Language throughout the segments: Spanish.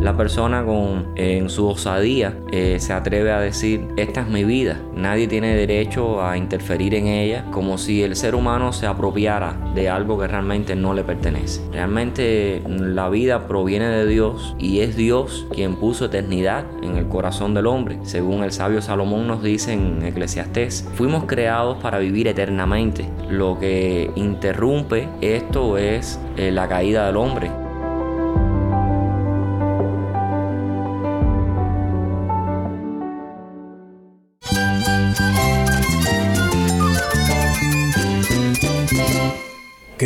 La persona con, en su osadía eh, se atreve a decir, esta es mi vida, nadie tiene derecho a interferir en ella, como si el ser humano se apropiara de algo que realmente no le pertenece. Realmente la vida proviene de Dios y es Dios quien puso eternidad en el corazón del hombre. Según el sabio Salomón nos dice en Eclesiastés, fuimos creados para vivir eternamente. Lo que interrumpe esto es eh, la caída del hombre.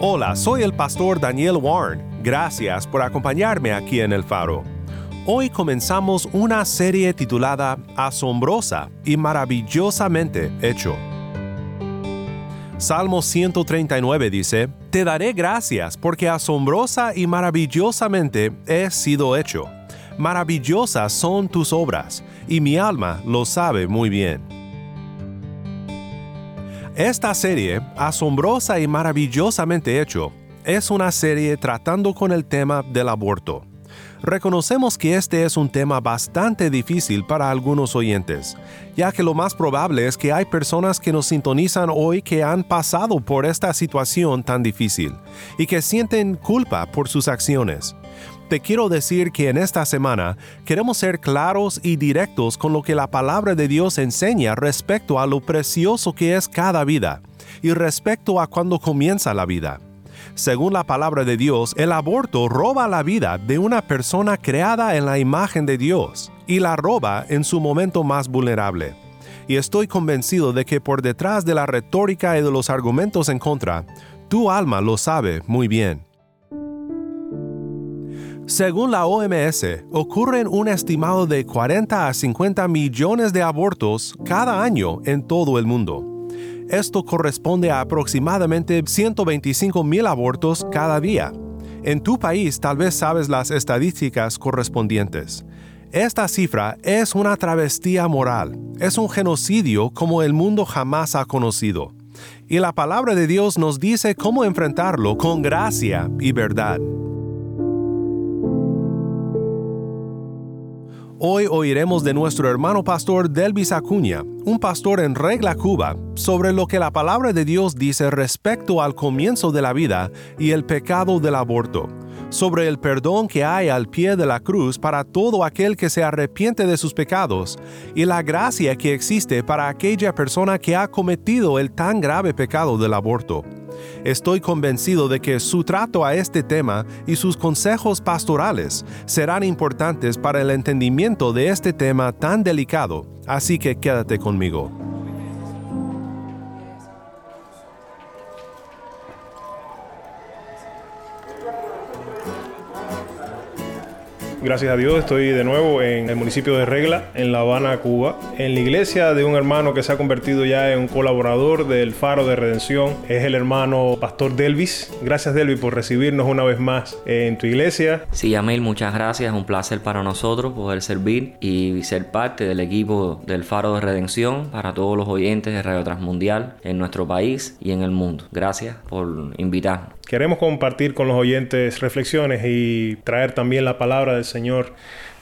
Hola, soy el pastor Daniel Warren. Gracias por acompañarme aquí en El Faro. Hoy comenzamos una serie titulada Asombrosa y maravillosamente hecho. Salmo 139 dice, Te daré gracias porque asombrosa y maravillosamente he sido hecho. Maravillosas son tus obras, y mi alma lo sabe muy bien. Esta serie, asombrosa y maravillosamente hecho, es una serie tratando con el tema del aborto. Reconocemos que este es un tema bastante difícil para algunos oyentes, ya que lo más probable es que hay personas que nos sintonizan hoy que han pasado por esta situación tan difícil y que sienten culpa por sus acciones. Te quiero decir que en esta semana queremos ser claros y directos con lo que la palabra de Dios enseña respecto a lo precioso que es cada vida y respecto a cuando comienza la vida. Según la palabra de Dios, el aborto roba la vida de una persona creada en la imagen de Dios y la roba en su momento más vulnerable. Y estoy convencido de que por detrás de la retórica y de los argumentos en contra, tu alma lo sabe muy bien. Según la OMS, ocurren un estimado de 40 a 50 millones de abortos cada año en todo el mundo. Esto corresponde a aproximadamente 125 mil abortos cada día. En tu país tal vez sabes las estadísticas correspondientes. Esta cifra es una travestía moral, es un genocidio como el mundo jamás ha conocido. Y la palabra de Dios nos dice cómo enfrentarlo con gracia y verdad. Hoy oiremos de nuestro hermano pastor Delvis Acuña, un pastor en Regla Cuba, sobre lo que la palabra de Dios dice respecto al comienzo de la vida y el pecado del aborto, sobre el perdón que hay al pie de la cruz para todo aquel que se arrepiente de sus pecados y la gracia que existe para aquella persona que ha cometido el tan grave pecado del aborto. Estoy convencido de que su trato a este tema y sus consejos pastorales serán importantes para el entendimiento de este tema tan delicado, así que quédate conmigo. Gracias a Dios estoy de nuevo en el municipio de Regla, en La Habana, Cuba, en la iglesia de un hermano que se ha convertido ya en un colaborador del Faro de Redención. Es el hermano Pastor Delvis. Gracias Delvis por recibirnos una vez más en tu iglesia. Sí, Amil, muchas gracias. Un placer para nosotros poder servir y ser parte del equipo del Faro de Redención para todos los oyentes de Radio Transmundial en nuestro país y en el mundo. Gracias por invitarnos. Queremos compartir con los oyentes reflexiones y traer también la palabra del Señor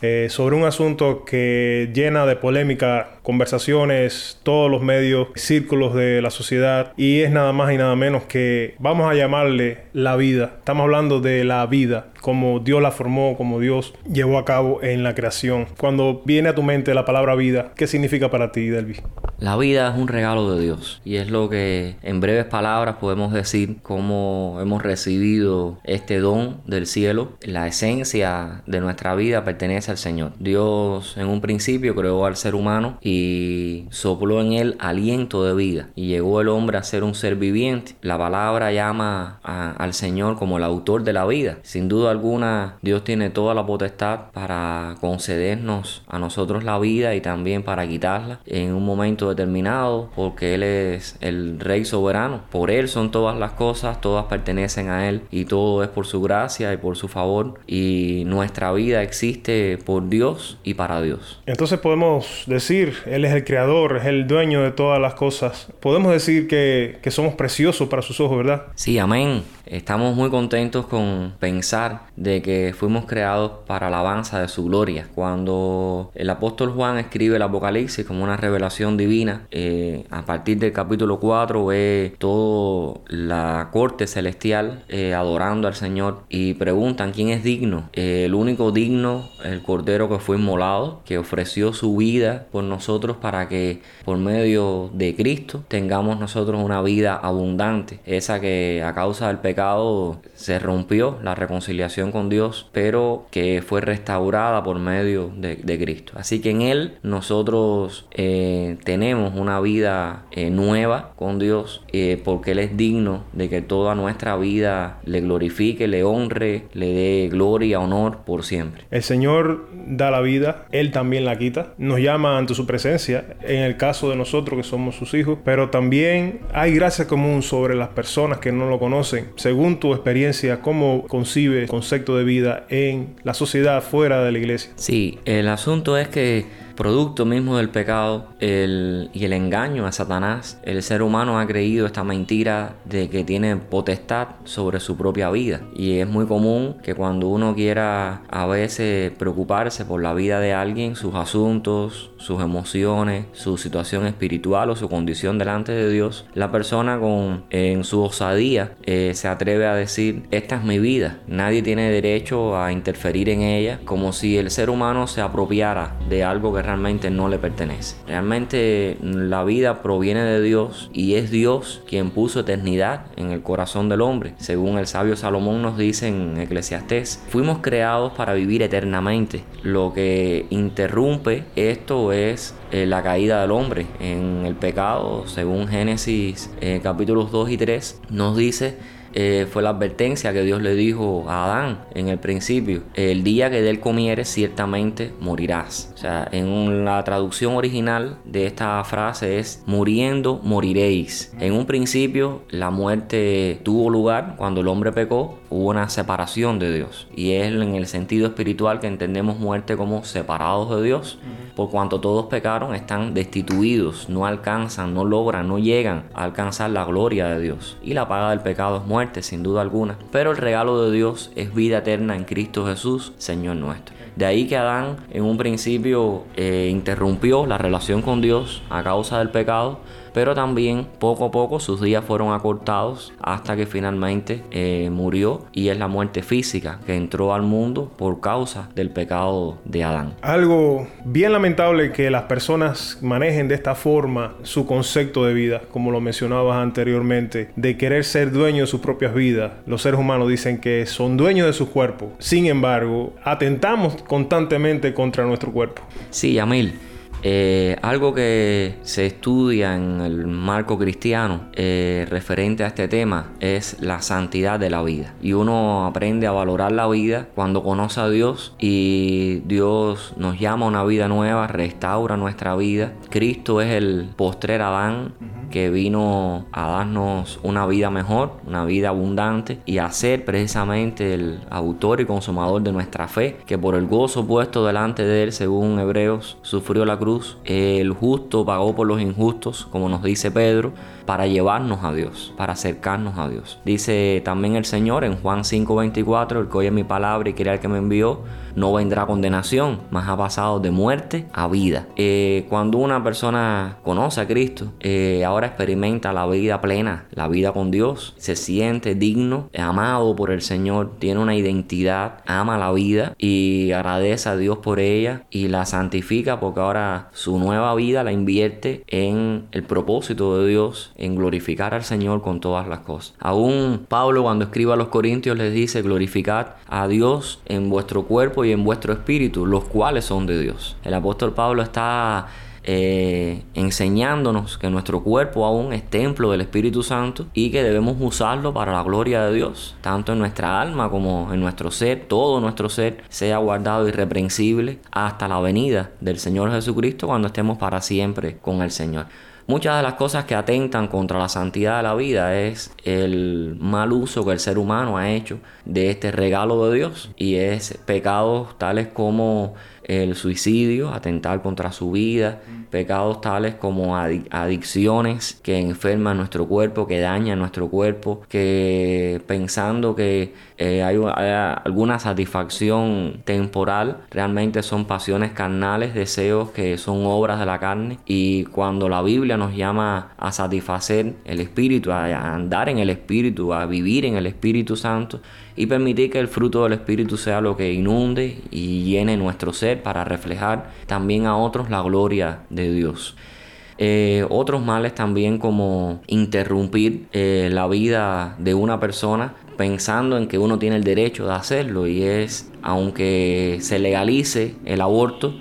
eh, sobre un asunto que llena de polémica, conversaciones, todos los medios, círculos de la sociedad y es nada más y nada menos que vamos a llamarle la vida. Estamos hablando de la vida, como Dios la formó, como Dios llevó a cabo en la creación. Cuando viene a tu mente la palabra vida, ¿qué significa para ti, Delvi? La vida es un regalo de Dios y es lo que en breves palabras podemos decir cómo hemos recibido este don del cielo. La esencia de nuestra vida pertenece al Señor. Dios en un principio creó al ser humano y sopló en él aliento de vida y llegó el hombre a ser un ser viviente. La palabra llama al Señor como el autor de la vida. Sin duda alguna Dios tiene toda la potestad para concedernos a nosotros la vida y también para quitarla en un momento determinado, porque Él es el Rey soberano. Por Él son todas las cosas, todas pertenecen a Él y todo es por su gracia y por su favor. Y nuestra vida existe por Dios y para Dios. Entonces podemos decir, Él es el creador, es el dueño de todas las cosas. Podemos decir que, que somos preciosos para sus ojos, ¿verdad? Sí, amén. Estamos muy contentos con pensar de que fuimos creados para alabanza de su gloria. Cuando el apóstol Juan escribe el Apocalipsis como una revelación divina, eh, a partir del capítulo 4 ve toda la corte celestial eh, adorando al Señor y preguntan quién es digno. Eh, el único digno, el Cordero que fue inmolado, que ofreció su vida por nosotros para que por medio de Cristo tengamos nosotros una vida abundante, esa que a causa del pecado se rompió la reconciliación con Dios, pero que fue restaurada por medio de, Cristo. Así que en Él nosotros tenemos una vida eh, nueva con Dios, eh, porque Él es digno de que toda nuestra vida le glorifique, le honre, le dé gloria, honor por siempre. El Señor da la vida, Él también la quita, nos llama ante su presencia, en el caso de nosotros que somos sus hijos, pero también hay gracia común sobre las personas que no lo conocen según tu experiencia, ¿cómo concibe el concepto de vida en la sociedad fuera de la iglesia? Sí, el asunto es que producto mismo del pecado el, y el engaño a Satanás, el ser humano ha creído esta mentira de que tiene potestad sobre su propia vida. Y es muy común que cuando uno quiera a veces preocuparse por la vida de alguien, sus asuntos, sus emociones, su situación espiritual o su condición delante de Dios, la persona con en su osadía eh, se atreve a decir, esta es mi vida, nadie tiene derecho a interferir en ella, como si el ser humano se apropiara de algo que realmente no le pertenece. Realmente la vida proviene de Dios y es Dios quien puso eternidad en el corazón del hombre. Según el sabio Salomón nos dice en Eclesiastés, fuimos creados para vivir eternamente. Lo que interrumpe esto es eh, la caída del hombre en el pecado, según Génesis eh, capítulos 2 y 3, nos dice eh, fue la advertencia que Dios le dijo a Adán en el principio. El día que de él comieres, ciertamente morirás. O sea, en la traducción original de esta frase es muriendo, moriréis. En un principio, la muerte tuvo lugar cuando el hombre pecó, hubo una separación de Dios. Y es en el sentido espiritual que entendemos muerte como separados de Dios. Por cuanto todos pecaron, están destituidos, no alcanzan, no logran, no llegan a alcanzar la gloria de Dios. Y la paga del pecado es muerte sin duda alguna, pero el regalo de Dios es vida eterna en Cristo Jesús, Señor nuestro. De ahí que Adán en un principio eh, interrumpió la relación con Dios a causa del pecado, pero también poco a poco sus días fueron acortados hasta que finalmente eh, murió y es la muerte física que entró al mundo por causa del pecado de Adán. Algo bien lamentable que las personas manejen de esta forma su concepto de vida, como lo mencionabas anteriormente, de querer ser dueños de sus propias vidas. Los seres humanos dicen que son dueños de su cuerpo. Sin embargo, atentamos constantemente contra nuestro cuerpo. Sí, Yamil. Eh, algo que se estudia en el marco cristiano eh, referente a este tema es la santidad de la vida. Y uno aprende a valorar la vida cuando conoce a Dios y Dios nos llama a una vida nueva, restaura nuestra vida. Cristo es el postrer Adán que vino a darnos una vida mejor, una vida abundante y a ser precisamente el autor y consumador de nuestra fe, que por el gozo puesto delante de él, según Hebreos, sufrió la cruz. El justo pagó por los injustos, como nos dice Pedro, para llevarnos a Dios, para acercarnos a Dios. Dice también el Señor en Juan 5:24, el que oye mi palabra y quiere al que me envió, no vendrá condenación, más ha pasado de muerte a vida. Eh, cuando una persona conoce a Cristo, eh, ahora experimenta la vida plena, la vida con Dios, se siente digno, amado por el Señor, tiene una identidad, ama la vida y agradece a Dios por ella y la santifica porque ahora su nueva vida la invierte en el propósito de Dios, en glorificar al Señor con todas las cosas. Aún Pablo cuando escribe a los Corintios les dice glorificad a Dios en vuestro cuerpo y en vuestro espíritu, los cuales son de Dios. El apóstol Pablo está eh, enseñándonos que nuestro cuerpo aún es templo del Espíritu Santo y que debemos usarlo para la gloria de Dios, tanto en nuestra alma como en nuestro ser, todo nuestro ser sea guardado irreprensible hasta la venida del Señor Jesucristo cuando estemos para siempre con el Señor. Muchas de las cosas que atentan contra la santidad de la vida es el mal uso que el ser humano ha hecho de este regalo de Dios. Y es pecados tales como el suicidio, atentar contra su vida, pecados tales como adicciones que enferman nuestro cuerpo, que dañan nuestro cuerpo, que pensando que eh, hay, alguna satisfacción temporal, realmente son pasiones carnales, deseos que son obras de la carne. Y cuando la Biblia nos llama a satisfacer el espíritu, a andar en el espíritu, a vivir en el Espíritu Santo, y permitir que el fruto del Espíritu sea lo que inunde y llene nuestro ser para reflejar también a otros la gloria de Dios. Eh, otros males también como interrumpir eh, la vida de una persona pensando en que uno tiene el derecho de hacerlo y es, aunque se legalice el aborto,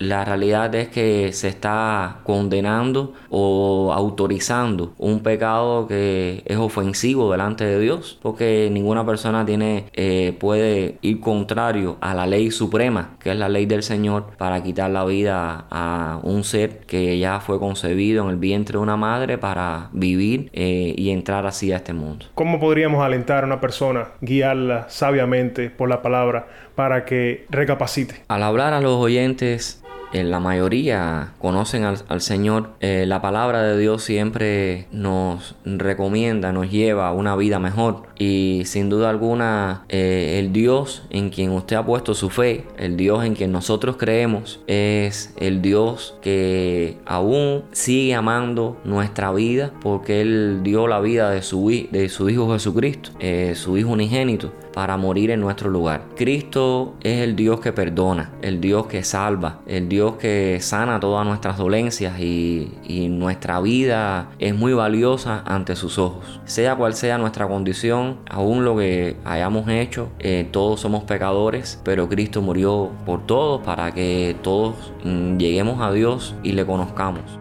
la realidad es que se está condenando o autorizando un pecado que es ofensivo delante de Dios, porque ninguna persona tiene eh, puede ir contrario a la ley suprema, que es la ley del Señor, para quitar la vida a un ser que ya fue concebido en el vientre de una madre para vivir eh, y entrar así a este mundo. ¿Cómo podríamos alentar a una persona, guiarla sabiamente por la palabra para que recapacite? Al hablar a los oyentes la mayoría conocen al, Señor, eh, la palabra de Dios siempre nos recomienda, nos lleva a una vida mejor. Y sin duda alguna, eh, el Dios en quien usted ha puesto su fe, el Dios en quien nosotros creemos, es el Dios que aún sigue amando nuestra vida porque Él dio la vida de su, de su Hijo Jesucristo, eh, su Hijo unigénito para morir en nuestro lugar. Cristo es el Dios que perdona, el Dios que salva, el Dios que sana todas nuestras dolencias y, nuestra vida es muy valiosa ante sus ojos. Sea cual sea nuestra condición, aún lo que hayamos hecho, eh, todos somos pecadores, pero Cristo murió por todos para que todos mm, lleguemos a Dios y le conozcamos.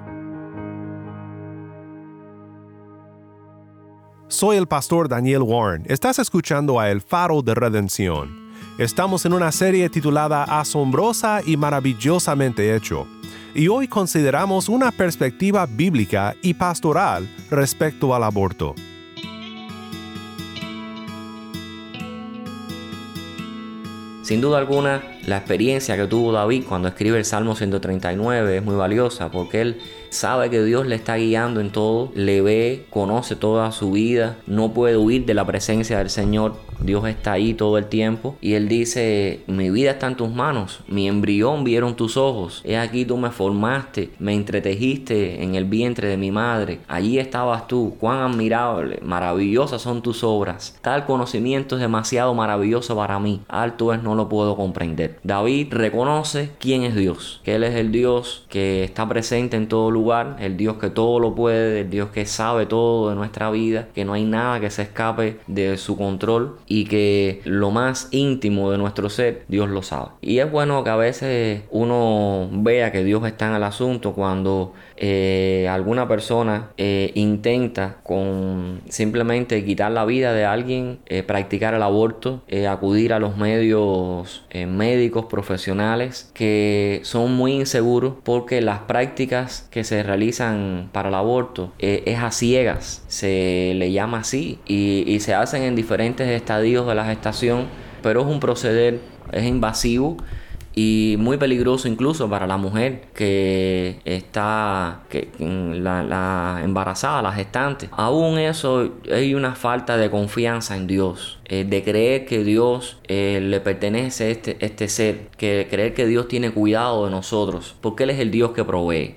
Soy el pastor Daniel Warren. Estás escuchando a El Faro de Redención. Estamos en una serie titulada Asombrosa y maravillosamente hecho. Y hoy consideramos una perspectiva bíblica y pastoral respecto al aborto. Sin duda alguna, la experiencia que tuvo David cuando escribe el Salmo 139 es muy valiosa porque él sabe que Dios le está guiando en todo, le ve, conoce toda su vida, no puede huir de la presencia del Señor. Dios está ahí todo el tiempo y él dice, mi vida está en tus manos, mi embrión vieron tus ojos, he aquí tú me formaste, me entretejiste en el vientre de mi madre, allí estabas tú, cuán admirable, maravillosas son tus obras, tal conocimiento es demasiado maravilloso para mí, alto es no lo puedo comprender. David reconoce quién es Dios, que Él es el Dios que está presente en todo lugar, el Dios que todo lo puede, el Dios que sabe todo de nuestra vida, que no hay nada que se escape de su control y que lo más íntimo de nuestro ser, Dios lo sabe. Y es bueno que a veces uno vea que Dios está en el asunto cuando eh, alguna persona eh, intenta con simplemente quitar la vida de alguien, eh, practicar el aborto, acudir a los medios médicos profesionales que son muy inseguros porque las prácticas que se realizan para el aborto es a ciegas, se le llama así, y, y se hacen en diferentes estadios de la gestación, pero es un proceder, es invasivo y muy peligroso incluso para la mujer que está que, la, embarazada, la gestante. Aún eso hay una falta de confianza en Dios. Eh, de creer que Dios eh, le pertenece este, este ser, que creer que Dios tiene cuidado de nosotros, porque Él es el Dios que provee.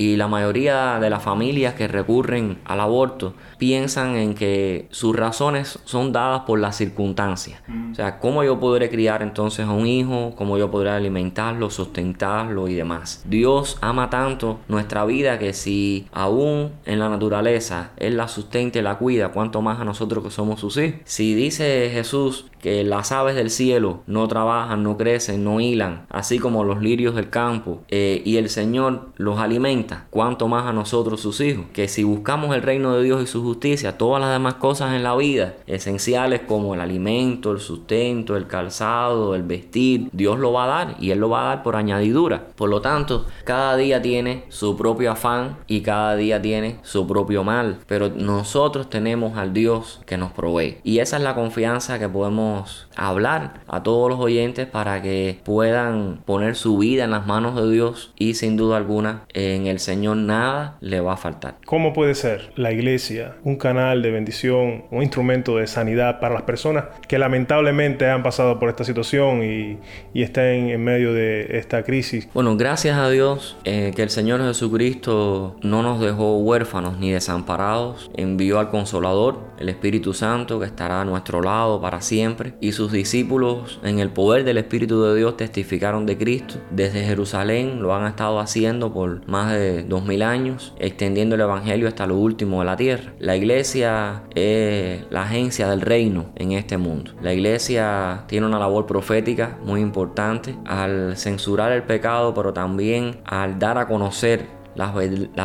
Y la mayoría de las familias que recurren al aborto piensan en que sus razones son dadas por las circunstancias. O sea, cómo yo podré criar entonces a un hijo, cómo yo podré alimentarlo, sustentarlo y demás. Dios ama tanto nuestra vida que si aún en la naturaleza Él la sustenta y la cuida, cuanto más a nosotros que somos sus hijos. Si dice Jesús que las aves del cielo no trabajan, no crecen, no hilan, así como los lirios del campo, eh, y el Señor los alimenta, cuanto más a nosotros sus hijos. Que si buscamos el reino de Dios y su justicia, todas las demás cosas en la vida, esenciales como el alimento, el sustento, el calzado, el vestir, Dios lo va a dar y Él lo va a dar por añadidura. Por lo tanto, cada día tiene su propio afán y cada día tiene su propio mal, pero nosotros tenemos al Dios que nos provee. Y esa es la confianza que podemos hablar a todos los oyentes para que puedan poner su vida en las manos de Dios y sin duda alguna en el Señor nada le va a faltar. ¿Cómo puede ser la iglesia un canal de bendición, un instrumento de sanidad para las personas que lamentablemente han pasado por esta situación y, están en medio de esta crisis? Bueno, gracias a Dios eh, que el Señor Jesucristo no nos dejó huérfanos ni desamparados, envió al Consolador, el Espíritu Santo, que estará a nuestro lado para siempre y sus discípulos en el poder del Espíritu de Dios testificaron de Cristo. Desde Jerusalén lo han estado haciendo por más de dos mil años, extendiendo el Evangelio hasta lo último de la tierra. La iglesia es la agencia del reino en este mundo. La iglesia tiene una labor profética muy importante al censurar el pecado, pero también al dar a conocer las,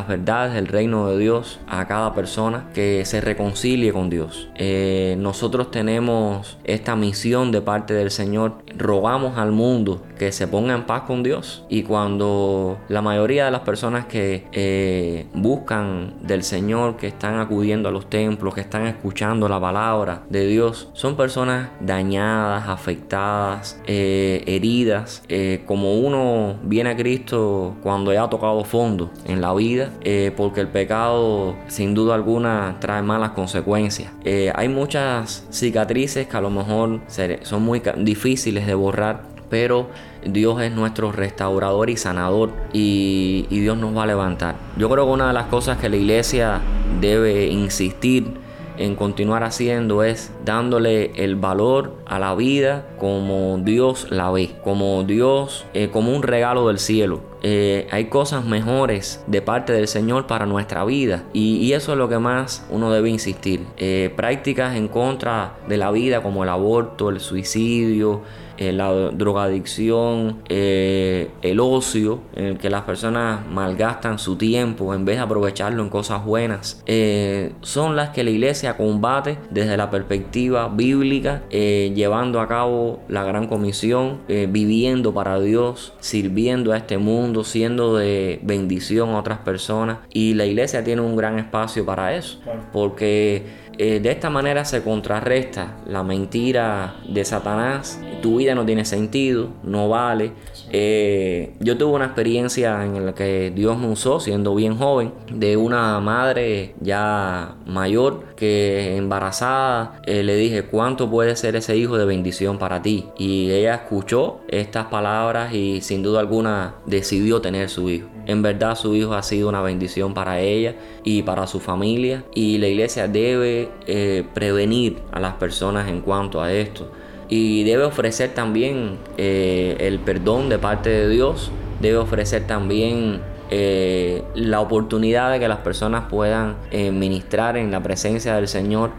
verdades del reino de Dios a cada persona que se reconcilie con Dios. Eh, nosotros tenemos esta misión de parte del Señor. Rogamos al mundo que se ponga en paz con Dios. Y cuando la mayoría de las personas que eh, buscan del Señor, que están acudiendo a los templos, que están escuchando la palabra de Dios, son personas dañadas, afectadas, eh, heridas, como uno viene a Cristo cuando ya ha tocado fondo en la vida, eh, porque el pecado sin duda alguna trae malas consecuencias. Eh, hay muchas cicatrices que a lo mejor son muy difíciles de borrar, pero Dios es nuestro restaurador y sanador y, Dios nos va a levantar. Yo creo que una de las cosas que la iglesia debe insistir en continuar haciendo es dándole el valor a la vida como Dios la ve, como Dios, eh, como un regalo del cielo. Eh, hay cosas mejores de parte del Señor para nuestra vida y, eso es lo que más uno debe insistir. Eh, prácticas en contra de la vida como el aborto, el suicidio, eh, la drogadicción, eh, el ocio, en el que las personas malgastan su tiempo en vez de aprovecharlo en cosas buenas, eh, son las que la iglesia combate desde la perspectiva bíblica, llevando a cabo la gran comisión, viviendo para Dios, sirviendo a este mundo, siendo de bendición a otras personas. Y la iglesia tiene un gran espacio para eso, porque eh, de esta manera se contrarresta la mentira de Satanás. Tu vida no tiene sentido, no vale. Eh, yo tuve una experiencia en la que Dios me usó siendo bien joven de una madre ya mayor que embarazada eh, le dije cuánto puede ser ese hijo de bendición para ti y ella escuchó estas palabras y sin duda alguna decidió tener su hijo. En verdad su hijo ha sido una bendición para ella y para su familia y la iglesia debe eh, prevenir a las personas en cuanto a esto y debe ofrecer también eh, el perdón de parte de Dios, debe ofrecer también eh, la oportunidad de que las personas puedan ministrar en la presencia del Señor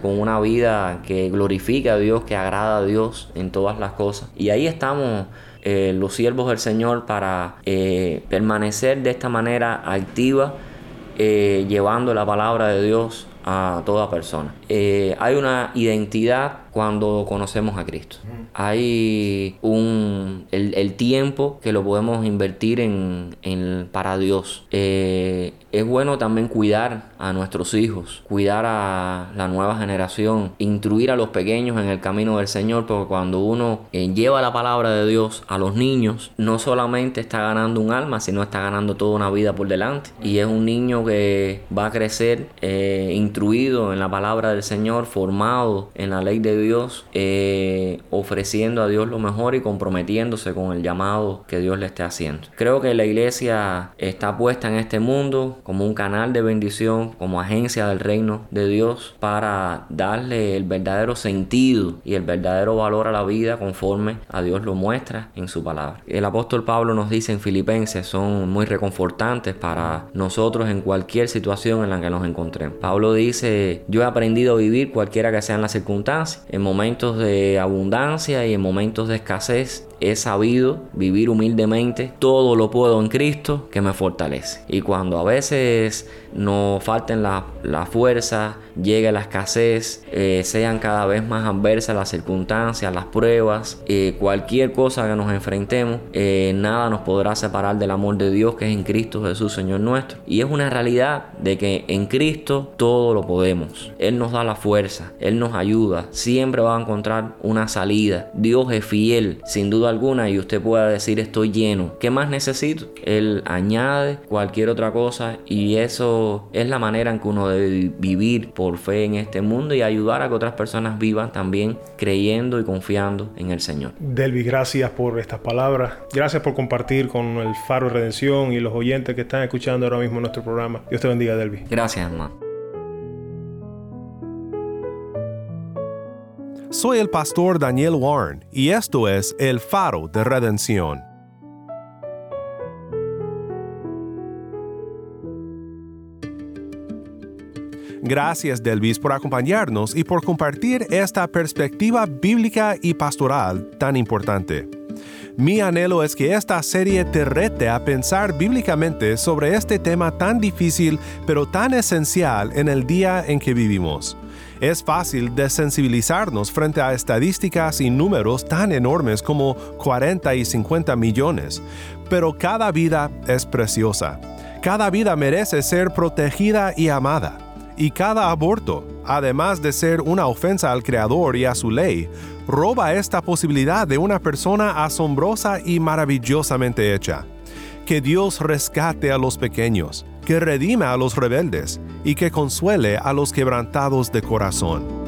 con una vida que glorifique a Dios, que agrada a Dios en todas las cosas. Y ahí estamos eh, los siervos del Señor para eh, permanecer de esta manera activa, eh, llevando la palabra de Dios a toda persona. hay una identidad cuando conocemos a Cristo. Hay un el, tiempo que lo podemos invertir en, en para Dios. Eh, es bueno también cuidar a nuestros hijos, cuidar a la nueva generación, instruir a los pequeños en el camino del Señor, porque cuando uno eh, lleva la palabra de Dios a los niños, no solamente está ganando un alma, sino está ganando toda una vida por delante. Y es un niño que va a crecer eh, instruido en la palabra del Señor, formado en la ley de Dios, eh, ofreciendo a Dios lo mejor y comprometiéndose con el llamado que Dios le esté haciendo. Creo que la iglesia está puesta en este mundo como un canal de bendición, como agencia del reino de Dios para darle el verdadero sentido y el verdadero valor a la vida conforme a Dios lo muestra en su palabra. El apóstol Pablo nos dice en Filipenses, son muy reconfortantes para nosotros en cualquier situación en la que nos encontremos. Pablo dice, yo he aprendido a vivir cualquiera que sean las circunstancias, en momentos de abundancia y en momentos de escasez, he sabido vivir humildemente, todo lo puedo en Cristo que me fortalece. Y cuando a veces nos falten la, la fuerza, llegue la escasez, eh, sean cada vez más adversas las circunstancias, las pruebas, eh, cualquier cosa que nos enfrentemos, eh, nada nos podrá separar del amor de Dios que es en Cristo Jesús, Señor nuestro. Y es una realidad de que en Cristo todo lo podemos. Él nos da la fuerza, Él nos ayuda, siempre va a encontrar una salida. Dios es fiel, sin duda alguna, y usted pueda decir estoy lleno. ¿Qué más necesito? Él añade cualquier otra cosa y eso es la manera en que uno debe vivir por fe en este mundo y ayudar a que otras personas vivan también creyendo y confiando en el Señor. Delvis, gracias por estas palabras. Gracias por compartir con el Faro de Redención y los oyentes que están escuchando ahora mismo nuestro programa. Dios te bendiga, Delvis. Gracias, hermano. Soy el pastor Daniel Warren y esto es El Faro de Redención. Gracias Delvis por acompañarnos y por compartir esta perspectiva bíblica y pastoral tan importante. Mi anhelo es que esta serie te rete a pensar bíblicamente sobre este tema tan difícil pero tan esencial en el día en que vivimos. Es fácil desensibilizarnos frente a estadísticas y números tan enormes como 40 y 50 millones, pero cada vida es preciosa. Cada vida merece ser protegida y amada. Y cada aborto, además de ser una ofensa al Creador y a su ley, roba esta posibilidad de una persona asombrosa y maravillosamente hecha. Que Dios rescate a los pequeños, que redima a los rebeldes y que consuele a los quebrantados de corazón.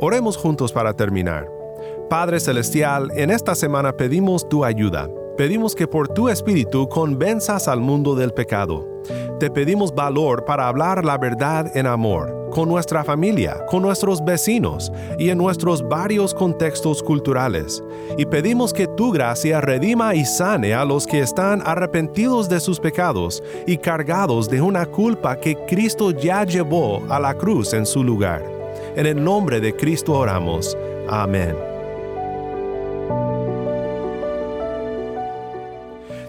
Oremos juntos para terminar. Padre Celestial, en esta semana pedimos tu ayuda. Pedimos que por tu Espíritu convenzas al mundo del pecado. Te pedimos valor para hablar la verdad en amor, con nuestra familia, con nuestros vecinos y en nuestros varios contextos culturales. Y pedimos que tu gracia redima y sane a los que están arrepentidos de sus pecados y cargados de una culpa que Cristo ya llevó a la cruz en su lugar. En el nombre de Cristo oramos. Amén.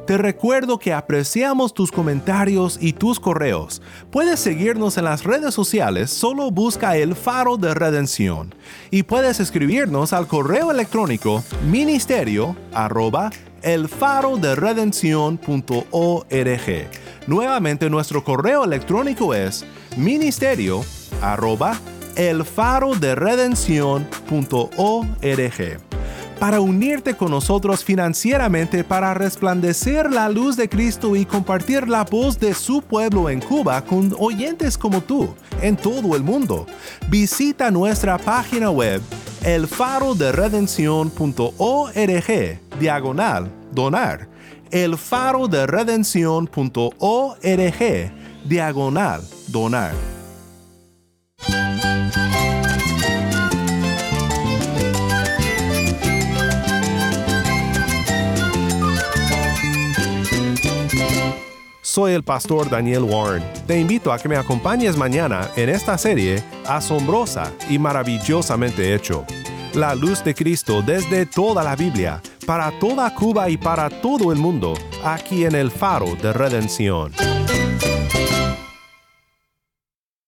Te recuerdo que apreciamos tus comentarios y tus correos. Puedes seguirnos en las redes sociales, solo busca el faro de redención. Y puedes escribirnos al correo electrónico ministerio arroba el faro de Nuevamente nuestro correo electrónico es ministerio arroba el faro de para unirte con nosotros financieramente para resplandecer la luz de Cristo y compartir la voz de su pueblo en Cuba con oyentes como tú en todo el mundo. Visita nuestra página web elfaroderedención.org diagonal donar elfaroderedención.org diagonal donar Soy el pastor Daniel Warren. Te invito a que me acompañes mañana en esta serie asombrosa y maravillosamente hecho. La luz de Cristo desde toda la Biblia para toda Cuba y para todo el mundo, aquí en el Faro de Redención.